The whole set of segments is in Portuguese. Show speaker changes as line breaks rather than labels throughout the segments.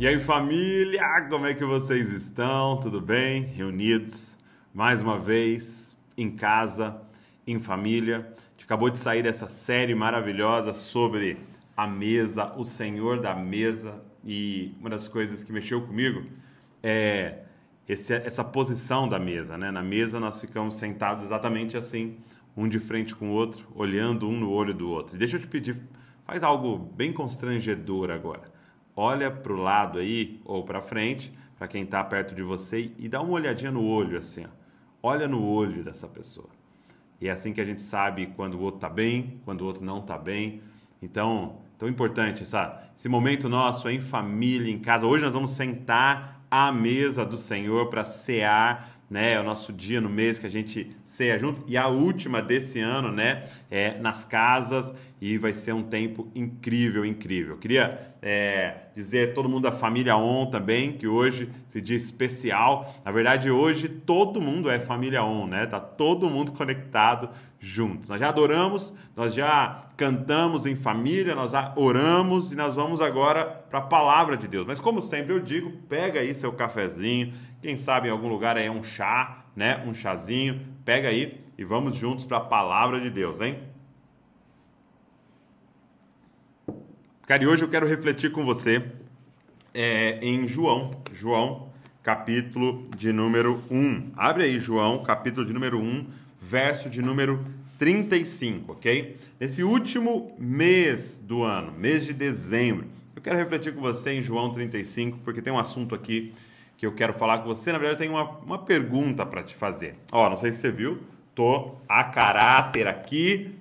E aí, família, como é que vocês estão? Tudo bem? Reunidos mais uma vez em casa, em família. A gente acabou de sair dessa série maravilhosa sobre a mesa, o Senhor da mesa. E uma das coisas que mexeu comigo é esse, essa posição da mesa. Né? Na mesa nós ficamos sentados exatamente assim, um de frente com o outro, olhando um no olho do outro. E deixa eu te pedir, faz algo bem constrangedor agora olha para o lado aí ou para frente, para quem está perto de você e dá uma olhadinha no olho assim, ó. olha no olho dessa pessoa. E é assim que a gente sabe quando o outro está bem, quando o outro não está bem. Então, tão importante essa, esse momento nosso em família, em casa. Hoje nós vamos sentar à mesa do Senhor para cear né? É o nosso dia no mês que a gente ceia junto. E a última desse ano, né? É nas casas e vai ser um tempo incrível, incrível. Eu queria é, dizer a todo mundo da família On também, que hoje, esse dia especial. Na verdade, hoje todo mundo é família On, né? Tá todo mundo conectado juntos. Nós já adoramos, nós já cantamos em família, nós já oramos e nós vamos agora para a palavra de Deus. Mas como sempre eu digo, pega aí seu cafezinho, quem sabe em algum lugar aí é um chá, né? Um chazinho. Pega aí e vamos juntos para a palavra de Deus, hein? Cara, e hoje eu quero refletir com você é, em João, João, capítulo de número 1. Abre aí, João, capítulo de número 1, verso de número 35, ok? Nesse último mês do ano, mês de dezembro, eu quero refletir com você em João 35, porque tem um assunto aqui que eu quero falar com você. Na verdade, eu tenho uma, uma pergunta para te fazer. Ó, não sei se você viu, tô a caráter aqui.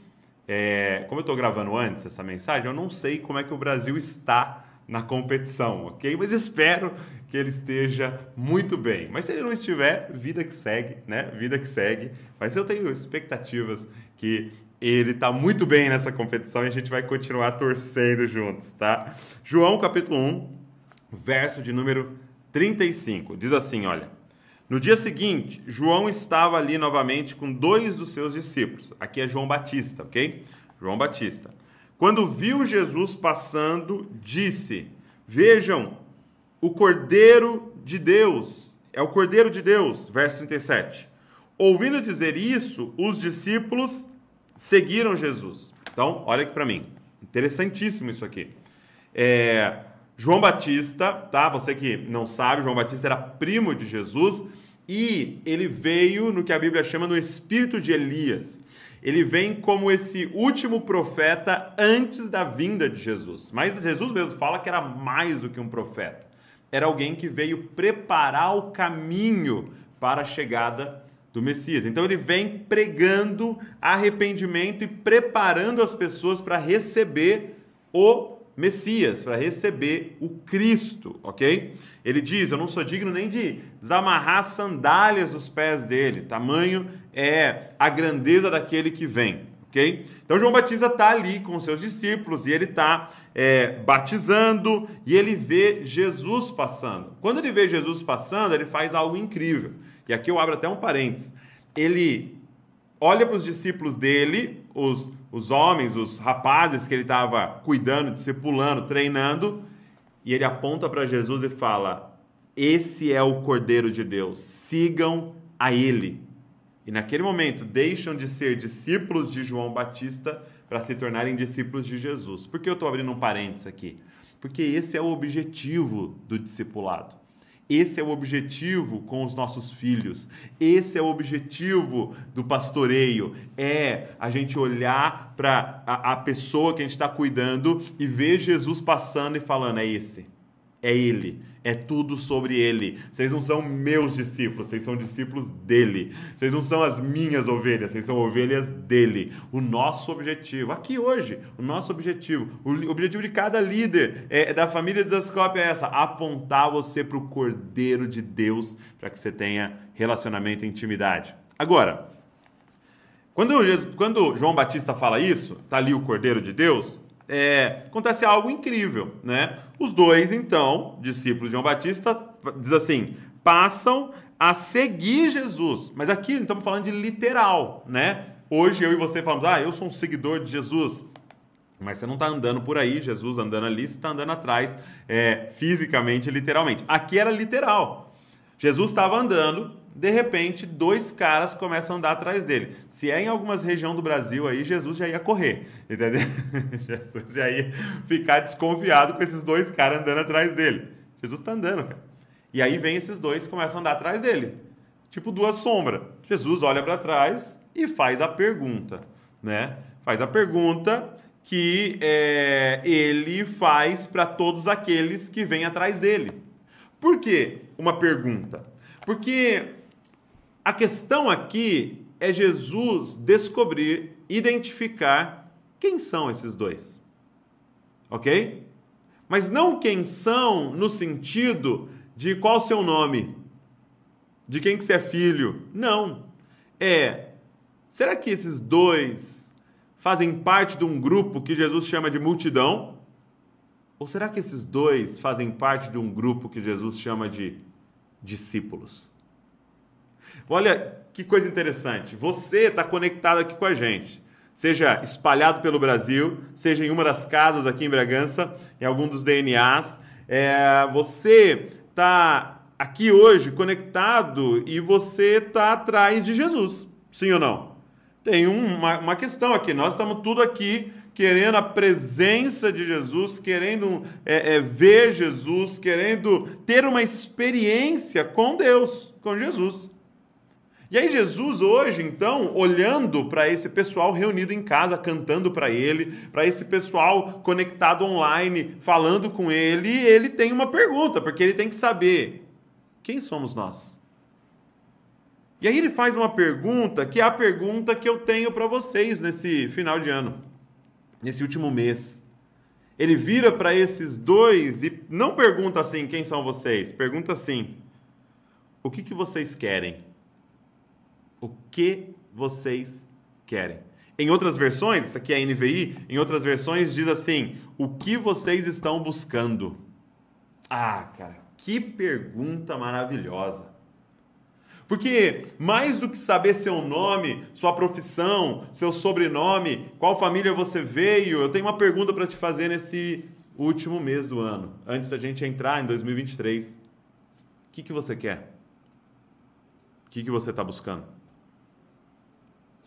É, como eu estou gravando antes essa mensagem, eu não sei como é que o Brasil está na competição, ok? Mas espero que ele esteja muito bem. Mas se ele não estiver, vida que segue, né? Vida que segue. Mas eu tenho expectativas que ele está muito bem nessa competição e a gente vai continuar torcendo juntos, tá? João capítulo 1, verso de número 35. Diz assim, olha. No dia seguinte, João estava ali novamente com dois dos seus discípulos. Aqui é João Batista, ok? João Batista. Quando viu Jesus passando, disse: Vejam, o Cordeiro de Deus. É o Cordeiro de Deus. Verso 37. Ouvindo dizer isso, os discípulos seguiram Jesus. Então, olha aqui para mim. Interessantíssimo isso aqui. É, João Batista, tá? Você que não sabe, João Batista era primo de Jesus e ele veio no que a Bíblia chama no espírito de Elias. Ele vem como esse último profeta antes da vinda de Jesus. Mas Jesus mesmo fala que era mais do que um profeta. Era alguém que veio preparar o caminho para a chegada do Messias. Então ele vem pregando arrependimento e preparando as pessoas para receber o Messias, para receber o Cristo, ok? Ele diz: Eu não sou digno nem de desamarrar sandálias dos pés dele, tamanho é a grandeza daquele que vem, ok? Então João Batista está ali com seus discípulos e ele está é, batizando e ele vê Jesus passando. Quando ele vê Jesus passando, ele faz algo incrível. E aqui eu abro até um parênteses. Ele olha para os discípulos dele, os os homens, os rapazes que ele estava cuidando, discipulando, treinando, e ele aponta para Jesus e fala: Esse é o Cordeiro de Deus, sigam a ele. E naquele momento deixam de ser discípulos de João Batista para se tornarem discípulos de Jesus. Por que eu estou abrindo um parênteses aqui? Porque esse é o objetivo do discipulado. Esse é o objetivo com os nossos filhos. Esse é o objetivo do pastoreio. É a gente olhar para a, a, pessoa que a gente está cuidando e ver Jesus passando e falando: é esse, é ele, é tudo sobre ele. Vocês não são meus discípulos, vocês são discípulos dele. Vocês não são as minhas ovelhas, vocês são ovelhas dele. O nosso objetivo, aqui hoje, o nosso objetivo, o objetivo de cada líder é, da família de Zascope é essa: apontar você para o Cordeiro de Deus, para que você tenha relacionamento e intimidade. Agora, quando, quando João Batista fala isso, está ali o Cordeiro de Deus, é, acontece algo incrível, né? Os dois, então, discípulos de João Batista, diz assim, passam a seguir Jesus. Mas aqui não estamos falando de literal, né? Hoje eu e você falamos, ah, eu sou um seguidor de Jesus. Mas você não está andando por aí, Jesus andando ali, você está andando atrás, é, fisicamente, literalmente. Aqui era literal. Jesus estava andando, de repente, dois caras começam a andar atrás dele. Se é em algumas regiões do Brasil aí, Jesus já ia correr, entendeu? Jesus já ia ficar desconfiado com esses dois caras andando atrás dele. Jesus está andando, cara. E aí vem esses dois e começam a andar atrás dele. Tipo duas sombras. Jesus olha para trás e faz a pergunta, né? Faz a pergunta que é, ele faz para todos aqueles que vêm atrás dele. Por que uma pergunta? Porque a questão aqui é Jesus descobrir, identificar quem são esses dois. Ok? Mas não quem são no sentido de qual o seu nome, de quem que você é filho. Não. É, será que esses dois fazem parte de um grupo que Jesus chama de multidão? Ou será que esses dois fazem parte de um grupo que Jesus chama de discípulos? Olha que coisa interessante. Você está conectado aqui com a gente. Seja espalhado pelo Brasil, seja em uma das casas aqui em Bragança, em algum dos DNAs. É, você está aqui hoje conectado e você está atrás de Jesus. Sim ou não? Tem uma, uma questão aqui. Nós estamos tudo aqui querendo a presença de Jesus, querendo é, é, ver Jesus, querendo ter uma experiência com Deus, com Jesus. E aí Jesus hoje, então, olhando para esse pessoal reunido em casa, cantando para ele, para esse pessoal conectado online, falando com ele, ele tem uma pergunta, porque ele tem que saber quem somos nós. E aí ele faz uma pergunta que é a pergunta que eu tenho para vocês nesse final de ano, nesse último mês. Ele vira para esses dois e não pergunta assim quem são vocês, pergunta assim: o que, que vocês querem? O que vocês querem. Em outras versões, isso aqui é a NVI, em outras versões diz assim: o que vocês estão buscando? Ah, cara, que pergunta maravilhosa. Porque mais do que saber seu nome, sua profissão, seu sobrenome, qual família você veio, eu tenho uma pergunta para te fazer nesse último mês do ano, antes da gente entrar em 2023. O que, que você quer? O que, que você está buscando?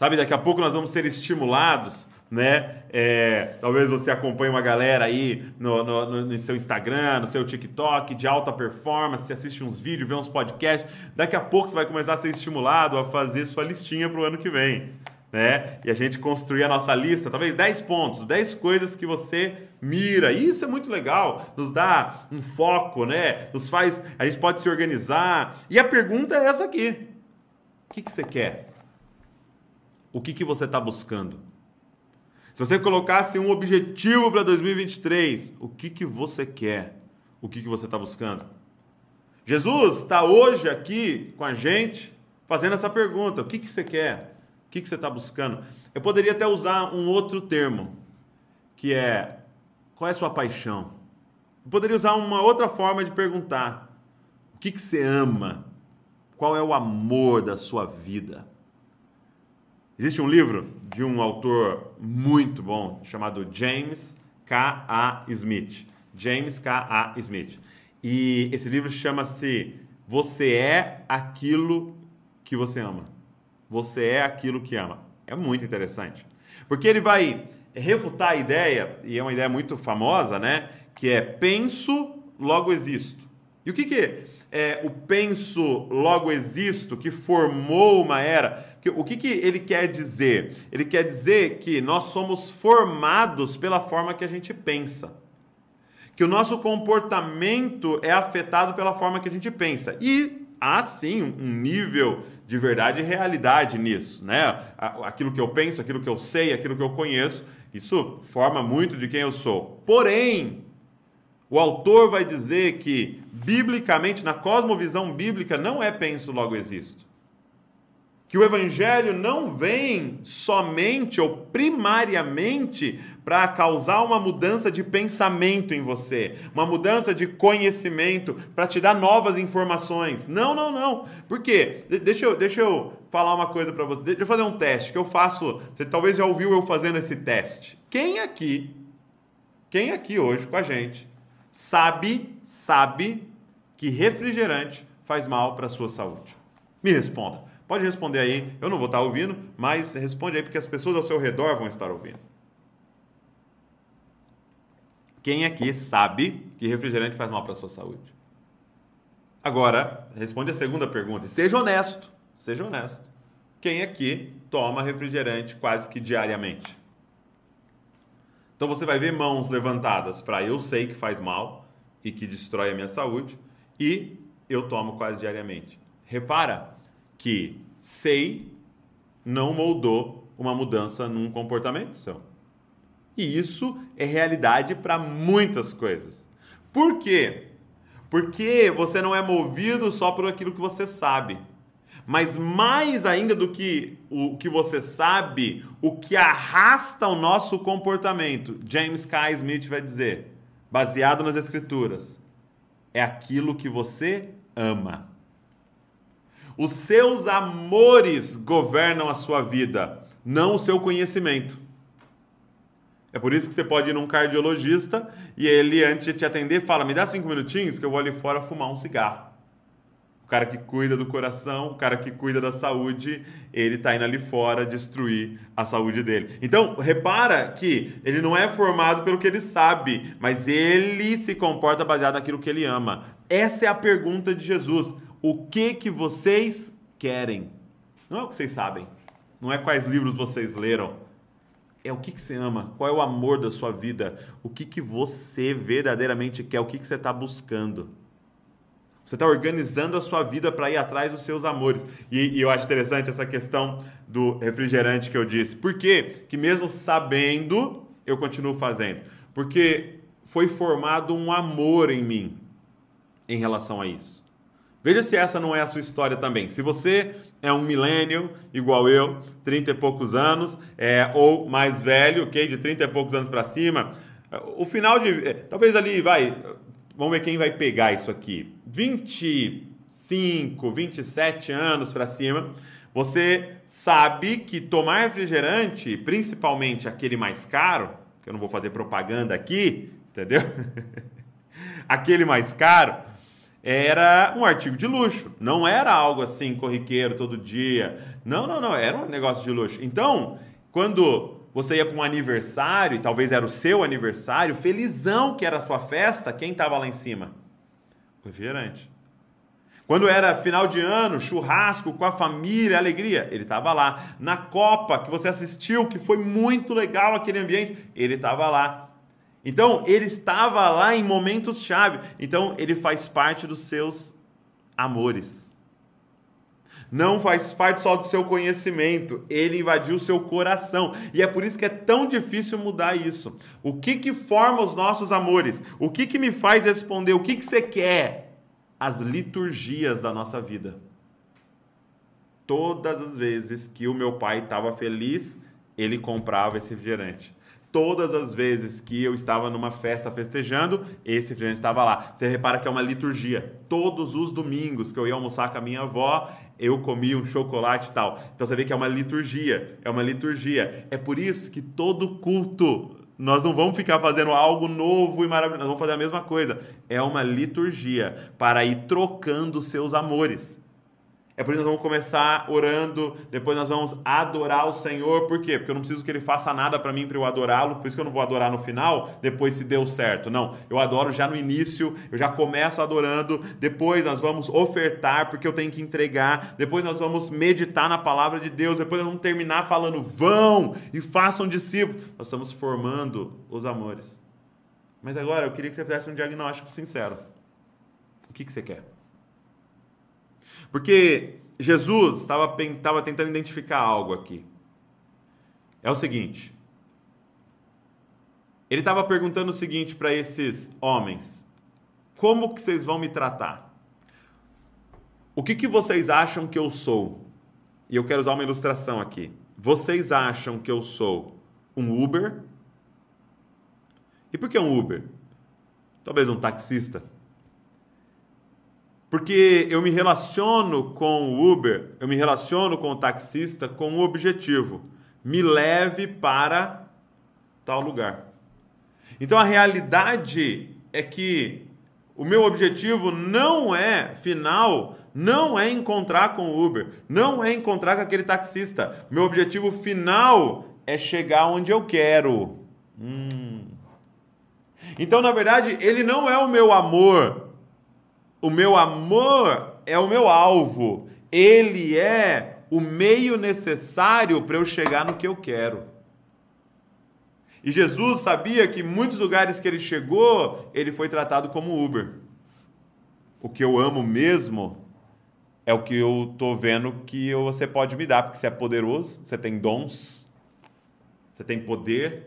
Sabe, daqui a pouco nós vamos ser estimulados, né? É, talvez você acompanhe uma galera aí no, no, no, seu Instagram, no seu TikTok de alta performance, assiste uns vídeos, vê uns podcasts. Daqui a pouco você vai começar a ser estimulado a fazer sua listinha para o ano que vem. Né? E a gente construir a nossa lista, talvez 10 pontos, 10 coisas que você mira. Isso é muito legal, nos dá um foco, né? Nos faz, a gente pode se organizar. E a pergunta é essa aqui: o que, que você quer? O que, que você está buscando. Se você colocasse um objetivo para 2023, o que, que você quer? O que, que você está buscando? Jesus está hoje aqui com a gente fazendo essa pergunta: o que, que você quer? O que, que você está buscando? Eu poderia até usar um outro termo, que é: qual é a sua paixão? Eu poderia usar uma outra forma de perguntar: o que, que você ama? Qual é o amor da sua vida? Existe um livro de um autor muito bom chamado James K. A. Smith. James K. A. Smith. E esse livro chama-se Você é aquilo que você ama. Você é aquilo que ama. É muito interessante. Porque ele vai refutar a ideia, e é uma ideia muito famosa, né? Que é penso, logo existo. E o que, que é o penso, logo existo, que formou uma era? O que, que ele quer dizer? Ele quer dizer que nós somos formados pela forma que a gente pensa. Que o nosso comportamento é afetado pela forma que a gente pensa. E há sim um nível de verdade e realidade nisso, né? Aquilo que eu penso, aquilo que eu sei, aquilo que eu conheço, isso forma muito de quem eu sou. Porém, o autor vai dizer que, biblicamente, na cosmovisão bíblica, não é penso, logo existo que o evangelho não vem somente ou primariamente para causar uma mudança de pensamento em você, uma mudança de conhecimento, para te dar novas informações. Não, não, não. Por quê? De deixa, eu, deixa eu falar uma coisa para você. Deixa eu fazer um teste que eu faço. Você talvez já ouviu eu fazendo esse teste. Quem aqui, quem aqui hoje com a gente, sabe, sabe que refrigerante faz mal para a sua saúde? Me responda. Pode responder aí, eu não vou estar ouvindo, mas responde aí porque as pessoas ao seu redor vão estar ouvindo. Quem aqui sabe que refrigerante faz mal para a sua saúde? Agora, responde a segunda pergunta. Seja honesto. Seja honesto. Quem aqui toma refrigerante quase que diariamente? Então você vai ver mãos levantadas para eu sei que faz mal e que destrói a minha saúde e eu tomo quase diariamente. Repara, que sei não moldou uma mudança num comportamento seu. E isso é realidade para muitas coisas. Por quê? Porque você não é movido só por aquilo que você sabe. Mas mais ainda do que o que você sabe, o que arrasta o nosso comportamento, James K. Smith vai dizer, baseado nas escrituras, é aquilo que você ama. Os seus amores governam a sua vida, não o seu conhecimento. É por isso que você pode ir num cardiologista e ele, antes de te atender, fala: Me dá cinco minutinhos que eu vou ali fora fumar um cigarro. O cara que cuida do coração, o cara que cuida da saúde, ele está indo ali fora destruir a saúde dele. Então, repara que ele não é formado pelo que ele sabe, mas ele se comporta baseado naquilo que ele ama. Essa é a pergunta de Jesus o que que vocês querem. Não é o que vocês sabem. Não é quais livros vocês leram. É o que, que você ama. Qual é o amor da sua vida. O que, que você verdadeiramente quer. O que, que você está buscando. Você está organizando a sua vida para ir atrás dos seus amores. E, e, eu acho interessante essa questão do refrigerante que eu disse. Por quê? Que mesmo sabendo, eu continuo fazendo. Porque foi formado um amor em mim em relação a isso. Veja se essa não é a sua história também. Se você é um milênio, igual eu, 30 e poucos anos, é, ou mais velho, ok? De 30 e poucos anos para cima, o final de. É, talvez ali, vai. Vamos ver quem vai pegar isso aqui. 25, 27 anos para cima, você sabe que tomar refrigerante, principalmente aquele mais caro, que eu não vou fazer propaganda aqui, entendeu? aquele mais caro era um artigo de luxo, não era algo assim corriqueiro todo dia. Não, não, não, era um negócio de luxo. Então, quando você ia para um aniversário, e talvez era o seu aniversário, felizão que era a sua festa, quem estava lá em cima? O refrigerante. Quando era final de ano, churrasco com a família, alegria, ele estava lá. Na Copa que você assistiu, que foi muito legal aquele ambiente, ele estava lá. Então, ele estava lá em momentos chave. Então, ele faz parte dos seus amores. Não faz parte só do seu conhecimento, ele invadiu o seu coração. E é por isso que é tão difícil mudar isso. O que que forma os nossos amores? O que que me faz responder? O que que você quer? As liturgias da nossa vida. Todas as vezes que o meu pai estava feliz, ele comprava esse refrigerante todas as vezes que eu estava numa festa festejando, esse refrigerante estava lá. Você repara que é uma liturgia. Todos os domingos que eu ia almoçar com a minha avó, eu comia um chocolate e tal. Então você vê que é uma liturgia, é uma liturgia. É por isso que todo culto nós não vamos ficar fazendo algo novo e maravilhoso, nós vamos fazer a mesma coisa. É uma liturgia para ir trocando seus amores. É por isso que nós vamos começar orando, depois nós vamos adorar o Senhor. Por quê? Porque eu não preciso que Ele faça nada para mim para eu adorá-lo, por isso que eu não vou adorar no final, depois se deu certo. Não, eu adoro já no início, eu já começo adorando, depois nós vamos ofertar, porque eu tenho que entregar, depois nós vamos meditar na palavra de Deus, depois nós vamos terminar falando, vão e façam discípulos. Nós estamos formando os amores. Mas agora eu queria que você fizesse um diagnóstico sincero. O que, que você quer? Porque Jesus estava, tentando identificar algo aqui. É o seguinte. Ele estava perguntando o seguinte para esses homens: Como que vocês vão me tratar? O que, que vocês acham que eu sou? e eu quero usar uma ilustração aqui. Vocês acham que eu sou um Uber? E por que um Uber? Talvez um taxista. Porque eu me relaciono com o Uber, eu me relaciono com o taxista com um objetivo: me leve para tal lugar. Então a realidade é que o meu objetivo não é final, não é encontrar com o Uber, não é encontrar com aquele taxista. Meu objetivo final é chegar onde eu quero. Hum. Então, na verdade, ele não é o meu amor, o meu amor é o meu alvo. Ele é o meio necessário para eu chegar no que eu quero. E Jesus sabia que em muitos lugares que ele chegou, ele foi tratado como Uber. O que eu amo mesmo é o que eu tô vendo que você pode me dar, porque você é poderoso, você tem dons, você tem poder,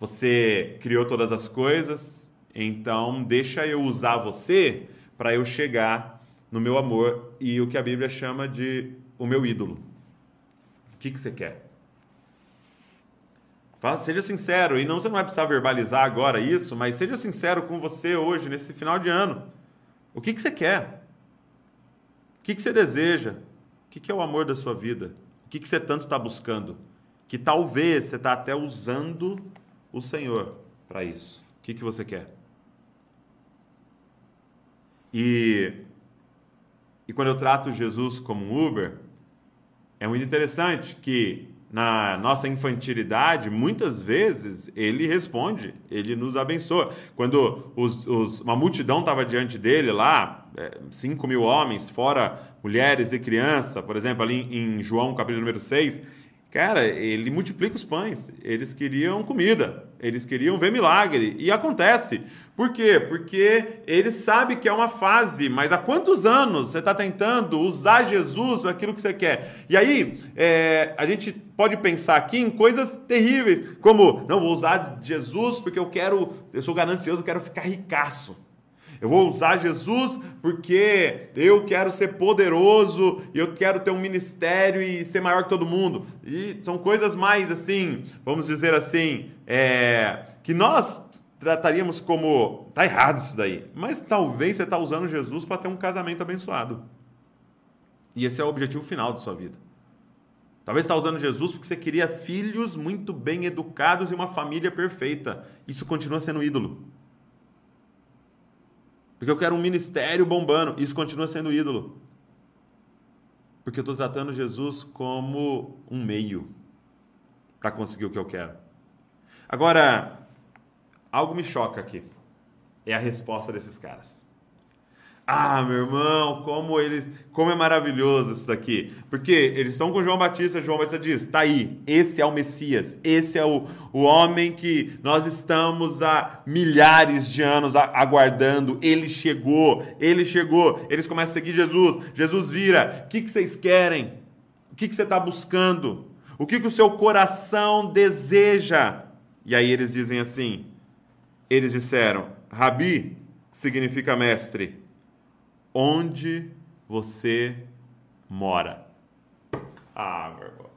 você criou todas as coisas, então, deixa eu usar você para eu chegar no meu amor e o que a Bíblia chama de o meu ídolo. O que, que você quer? Fala, seja sincero, e não você não vai precisar verbalizar agora isso, mas seja sincero com você hoje, nesse final de ano. O que, que você quer? O que, que você deseja? O que, que é o amor da sua vida? O que, que você tanto está buscando? Que talvez você está até usando o Senhor para isso. O que, que você quer? E, e quando eu trato Jesus como um Uber, é muito interessante que na nossa infantilidade, muitas vezes ele responde, ele nos abençoa. Quando os, os, uma multidão estava diante dele lá, 5 é, mil homens, fora mulheres e crianças, por exemplo, ali em João capítulo número 6, Cara, ele multiplica os pães. Eles queriam comida, eles queriam ver milagre. E acontece. Por quê? Porque ele sabe que é uma fase, mas há quantos anos você está tentando usar Jesus para aquilo que você quer? E aí, é, a gente pode pensar aqui em coisas terríveis, como, não, vou usar Jesus porque eu quero, eu sou ganancioso, eu quero ficar ricaço. Eu vou usar Jesus porque eu quero ser poderoso e eu quero ter um ministério e ser maior que todo mundo. E são coisas mais assim, vamos dizer assim, é, que nós trataríamos como tá errado isso daí. Mas talvez você está usando Jesus para ter um casamento abençoado. E esse é o objetivo final da sua vida. Talvez está usando Jesus porque você queria filhos muito bem educados e uma família perfeita. Isso continua sendo ídolo. Porque eu quero um ministério bombando. Isso continua sendo ídolo. Porque eu estou tratando Jesus como um meio para conseguir o que eu quero. Agora, algo me choca aqui. É a resposta desses caras. Ah, meu irmão, como eles, como é maravilhoso isso daqui. Porque eles estão com João Batista, João Batista diz: "Tá aí, esse é o Messias, esse é o, o homem que nós estamos há milhares de anos aguardando. Ele chegou, ele chegou. Eles começam a seguir Jesus. Jesus vira: "O que que vocês querem? O que que você está buscando? O que que o seu coração deseja?" E aí eles dizem assim: Eles disseram: "Rabi, significa mestre, onde você mora. Ah, meu irmão.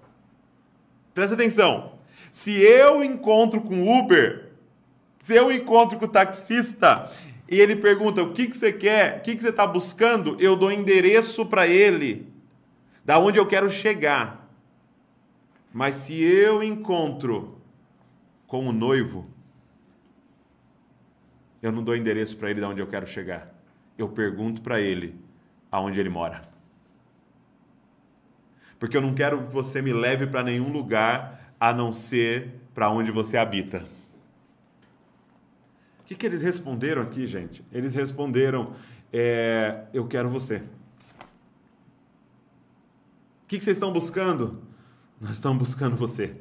Presta atenção. Se eu encontro com Uber, se eu encontro com o taxista e ele pergunta o que, que você quer, o que, que você está buscando, eu dou endereço para ele, da onde eu quero chegar. Mas se eu encontro com o noivo, eu não dou endereço para ele da onde eu quero chegar eu pergunto para ele aonde ele mora. Porque eu não quero que você me leve para nenhum lugar a não ser para onde você habita. O que, que eles responderam aqui, gente? Eles responderam: é, Eu quero você. O que, que vocês estão buscando? Nós estamos buscando você.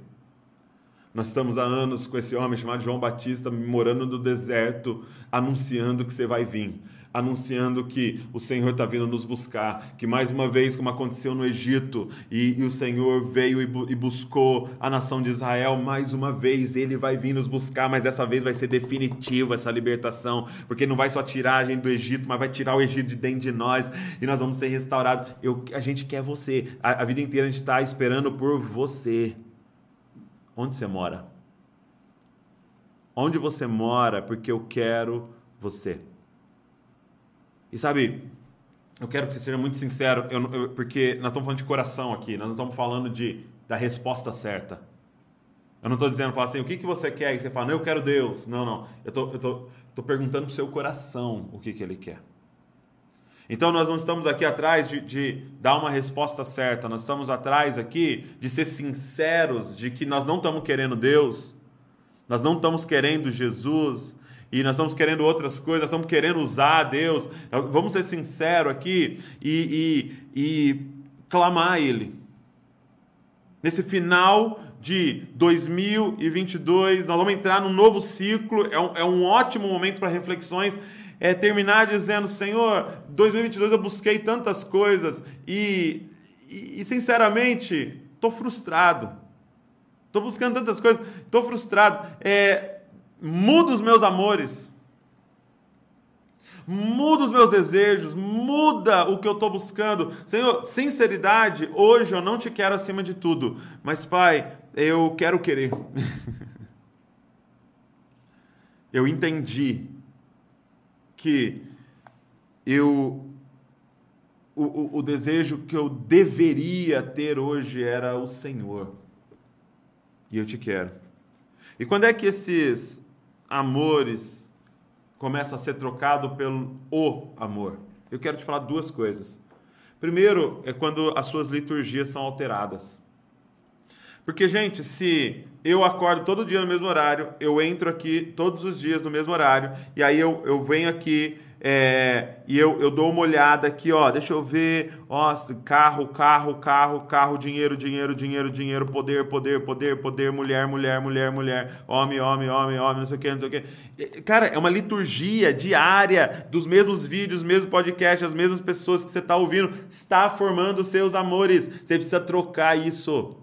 Nós estamos há anos com esse homem chamado João Batista morando no deserto, anunciando que você vai vir anunciando que o Senhor está vindo nos buscar, que mais uma vez, como aconteceu no Egito, e, e o Senhor veio e, bu e, buscou a nação de Israel, mais uma vez ele vai vir nos buscar, mas dessa vez vai ser definitivo essa libertação, porque não vai só tirar a gente do Egito, mas vai tirar o Egito de dentro de nós e nós vamos ser restaurados. Eu, a gente quer você, a, a vida inteira a gente está esperando por você. Onde você mora? Onde você mora, porque eu quero você. E sabe, eu quero que você seja muito sincero, eu, eu, porque nós estamos falando de coração aqui, nós não estamos falando de, da resposta certa. Eu não estou dizendo, fala assim, o que, que você quer? E você fala, não, eu quero Deus. Não, não. Eu tô, estou tô, perguntando para o seu coração o que, que ele quer. Então nós não estamos aqui atrás de, de, dar uma resposta certa, nós estamos atrás aqui de ser sinceros de que nós não estamos querendo Deus, nós não estamos querendo Jesus, e nós estamos querendo outras coisas, nós estamos querendo usar Deus. Vamos ser sinceros aqui e, e, e clamar a Ele. Nesse final de 2022, nós vamos entrar num novo ciclo, é um, é um ótimo momento para reflexões. É terminar dizendo: Senhor, 2022 eu busquei tantas coisas e, e, e sinceramente, estou frustrado. Estou buscando tantas coisas, estou frustrado. É, muda os meus amores, muda os meus desejos, muda o que eu estou buscando. Senhor, sinceridade, hoje eu não te quero acima de tudo, mas Pai, eu quero querer. eu entendi que eu o, o, o, desejo que eu deveria ter hoje era o Senhor. E eu te quero. E quando é que esses amores começa a ser trocado pelo o amor. Eu quero te falar duas coisas. Primeiro é quando as suas liturgias são alteradas. Porque, gente, se eu acordo todo dia no mesmo horário, eu entro aqui todos os dias no mesmo horário, e aí eu, eu venho aqui é, e eu, eu dou uma olhada aqui, ó, deixa eu ver, ó, carro, carro, carro, carro, dinheiro, dinheiro, dinheiro, dinheiro, poder, poder, poder, poder, mulher, mulher, mulher, mulher, homem, homem, homem, homem, não sei o que, não sei o que. Cara, é uma liturgia diária dos mesmos vídeos, mesmo podcast, as mesmas pessoas que você está ouvindo, está formando seus amores. Você precisa trocar isso.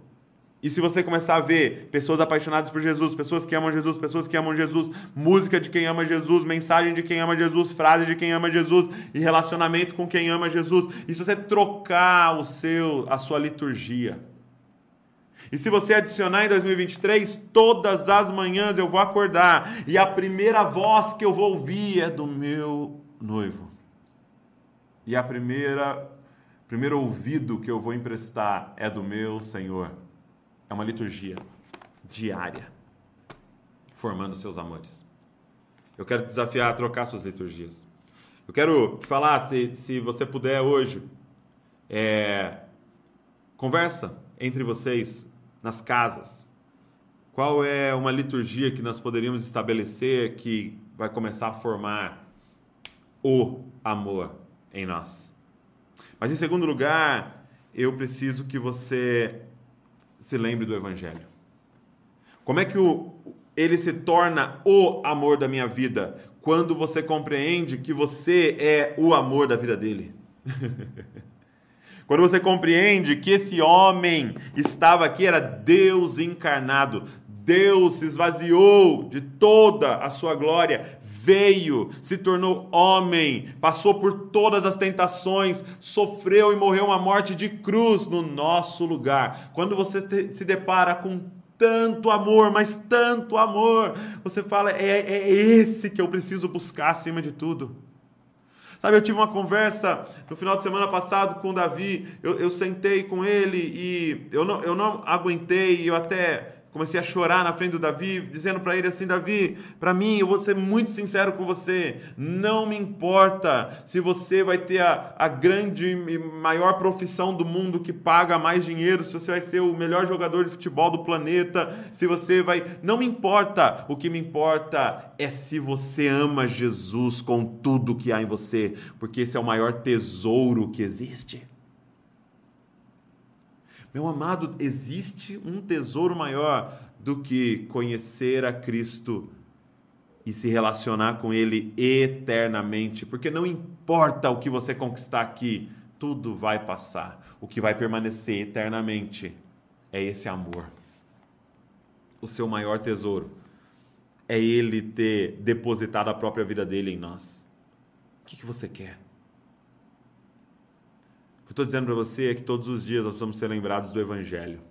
E se você começar a ver pessoas apaixonadas por Jesus, pessoas que amam Jesus, pessoas que amam Jesus, música de quem ama Jesus, mensagem de quem ama Jesus, frase de quem ama Jesus e relacionamento com quem ama Jesus, e se você trocar o seu a sua liturgia. E se você adicionar em 2023, todas as manhãs eu vou acordar e a primeira voz que eu vou ouvir é do meu noivo. E a primeira primeiro ouvido que eu vou emprestar é do meu Senhor. É uma liturgia diária, formando seus amores. Eu quero te desafiar a trocar suas liturgias. Eu quero te falar, se, se você puder hoje, é, conversa entre vocês nas casas. Qual é uma liturgia que nós poderíamos estabelecer que vai começar a formar o amor em nós? Mas em segundo lugar, eu preciso que você se lembre do Evangelho. Como é que o, ele se torna o amor da minha vida? Quando você compreende que você é o amor da vida dele. Quando você compreende que esse homem estava aqui, era Deus encarnado. Deus se esvaziou de toda a sua glória, veio, se tornou homem, passou por todas as tentações, sofreu e morreu uma morte de cruz no nosso lugar. Quando você te, se depara com tanto amor, mas tanto amor, você fala: é, é esse que eu preciso buscar acima de tudo. Sabe, eu tive uma conversa no final de semana passado com o Davi, eu, eu sentei com ele e eu não, eu não aguentei, eu até Comecei a chorar na frente do Davi, dizendo para ele assim: Davi, para mim, eu vou ser muito sincero com você. Não me importa se você vai ter a, a grande e maior profissão do mundo que paga mais dinheiro, se você vai ser o melhor jogador de futebol do planeta, se você vai. Não me importa. O que me importa é se você ama Jesus com tudo que há em você, porque esse é o maior tesouro que existe. Meu amado, existe um tesouro maior do que conhecer a Cristo e se relacionar com Ele eternamente, porque não importa o que você conquistar aqui, tudo vai passar. O que vai permanecer eternamente é esse amor. O seu maior tesouro é Ele ter depositado a própria vida dele em nós. O que, que você quer? Que eu estou dizendo para você é que todos os dias nós precisamos ser lembrados do Evangelho.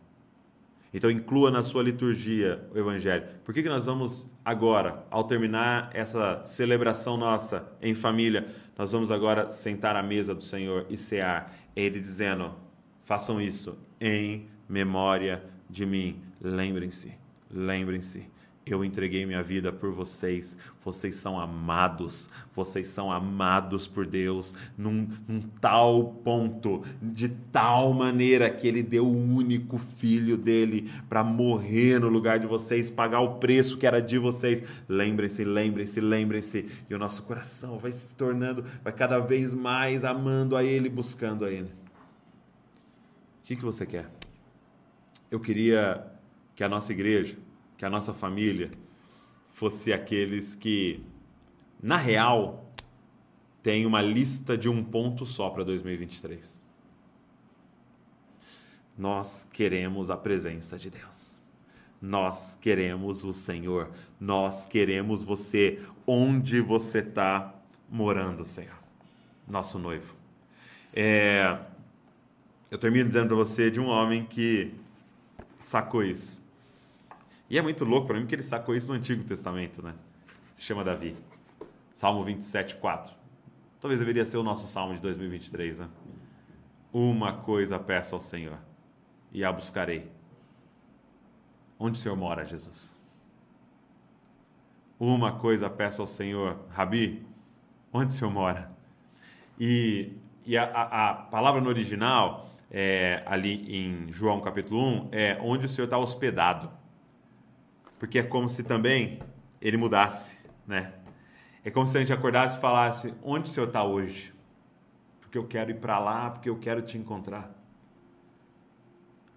Então inclua na sua liturgia o Evangelho. Por que, que nós vamos agora, ao terminar essa celebração nossa em família, nós vamos agora sentar à mesa do Senhor e cear? Ele dizendo: façam isso em memória de mim. Lembrem-se, lembrem-se eu entreguei minha vida por vocês. Vocês são amados. Vocês são amados por Deus num, num, tal ponto, de tal maneira que Ele deu o único filho dele para morrer no lugar de vocês, pagar o preço que era de vocês. Lembrem-se, lembrem-se, lembrem-se. E o nosso coração vai se tornando, vai cada vez mais amando a Ele, buscando a Ele. O que, que você quer? Eu queria que a nossa igreja que a nossa família fosse aqueles que, na real, tem uma lista de um ponto só para 2023. Nós queremos a presença de Deus. Nós queremos o Senhor. Nós queremos você onde você está morando, Senhor. Nosso noivo. É... Eu termino dizendo para você de um homem que sacou isso. E é muito louco para mim que ele sacou isso no Antigo Testamento, né? Se chama Davi. Salmo 27, 4. Talvez deveria ser o nosso salmo de 2023, né? Uma coisa peço ao Senhor e a buscarei. Onde o Senhor mora, Jesus? Uma coisa peço ao Senhor, Rabi, onde o Senhor mora? E, e a, a, a palavra no original, é, ali em João capítulo 1, é onde o Senhor está hospedado porque é como se também ele mudasse, né? É como se a gente acordasse e falasse: onde o Senhor está hoje? Porque eu quero ir para lá, porque eu quero te encontrar.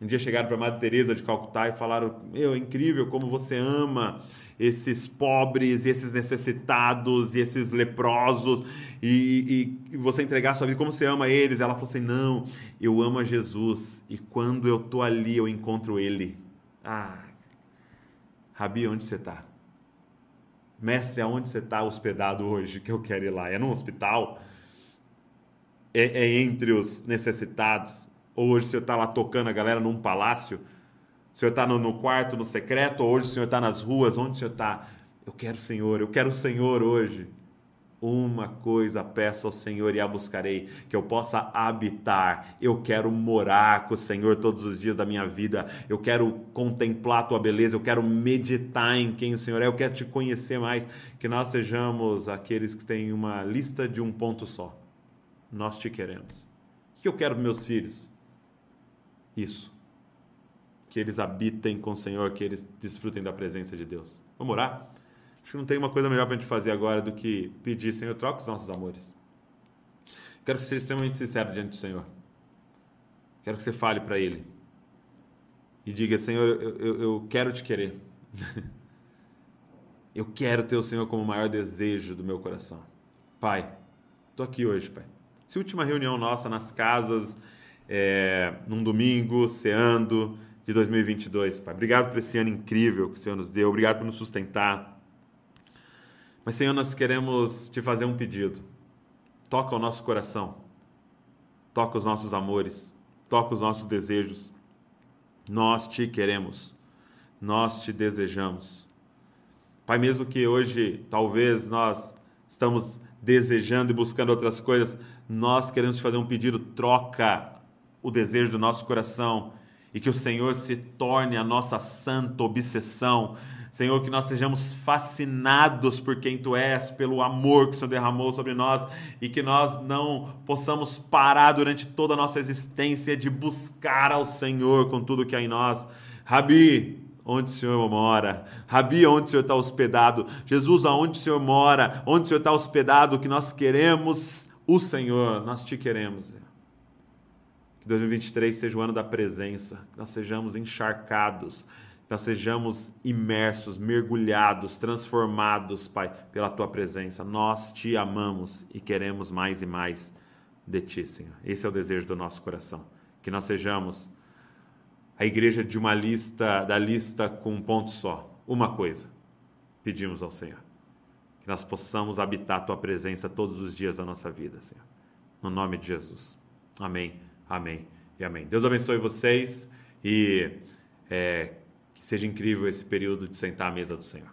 Um dia chegaram para a Madre Teresa de Calcutá e falaram: Meu, é incrível como você ama esses pobres, esses necessitados, e esses leprosos, e, e, e, você entregar a sua vida, como você ama eles? Ela falou assim: Não, eu amo a Jesus, e quando eu estou ali, eu encontro Ele. Ah, Rabi, onde você está? Mestre, aonde você está hospedado hoje que eu quero ir lá? É no hospital? É, é entre os necessitados? Ou hoje o senhor está lá tocando a galera num palácio? O senhor está no, no, quarto, no secreto? Ou hoje o senhor está nas ruas? Onde o senhor está? Eu quero o Senhor, eu quero o Senhor hoje. Uma coisa peço ao Senhor e a buscarei, que eu possa habitar. Eu quero morar com o Senhor todos os dias da minha vida. Eu quero contemplar a tua beleza, eu quero meditar em quem o Senhor é, eu quero te conhecer mais. Que nós sejamos aqueles que têm uma lista de um ponto só. Nós te queremos. O que eu quero para meus filhos? Isso. Que eles habitem com o Senhor, que eles desfrutem da presença de Deus. Vamos orar? Acho que não tem uma coisa melhor para a gente fazer agora do que pedir, Senhor, troca os nossos amores. Quero que você seja extremamente sincero diante do Senhor. Quero que você fale para Ele. E diga, Senhor, eu, eu, eu quero te querer. eu quero ter o Senhor como o maior desejo do meu coração. Pai, estou aqui hoje, Pai. Essa última reunião nossa nas casas, é, num domingo, ceando, de 2022, Pai. Obrigado por esse ano incrível que o Senhor nos deu. Obrigado por nos sustentar. Mas, Senhor, nós queremos te fazer um pedido. Toca o nosso coração, toca os nossos amores, toca os nossos desejos. Nós te queremos, nós te desejamos. Pai, mesmo que hoje talvez nós estamos desejando e buscando outras coisas, nós queremos te fazer um pedido, troca o desejo do nosso coração e que o Senhor se torne a nossa santa obsessão Senhor, que nós sejamos fascinados por quem Tu és, pelo amor que o Senhor derramou sobre nós e que nós não possamos parar durante toda a nossa existência de buscar ao Senhor com tudo que há em nós. Rabi, onde o Senhor mora? Rabi, onde o Senhor está hospedado? Jesus, aonde o Senhor mora? Onde o Senhor está hospedado? Que nós queremos o Senhor, nós te queremos. Que 2023 seja o ano da presença, que nós sejamos encharcados nós sejamos imersos, mergulhados, transformados, Pai, pela tua presença. Nós te amamos e queremos mais e mais de ti, Senhor. Esse é o desejo do nosso coração, que nós sejamos a igreja de uma lista, da lista com um ponto só, uma coisa. Pedimos ao Senhor que nós possamos habitar a tua presença todos os dias da nossa vida, Senhor. No nome de Jesus. Amém. Amém e amém. Deus abençoe vocês e é, que seja incrível esse período de sentar à mesa do Senhor.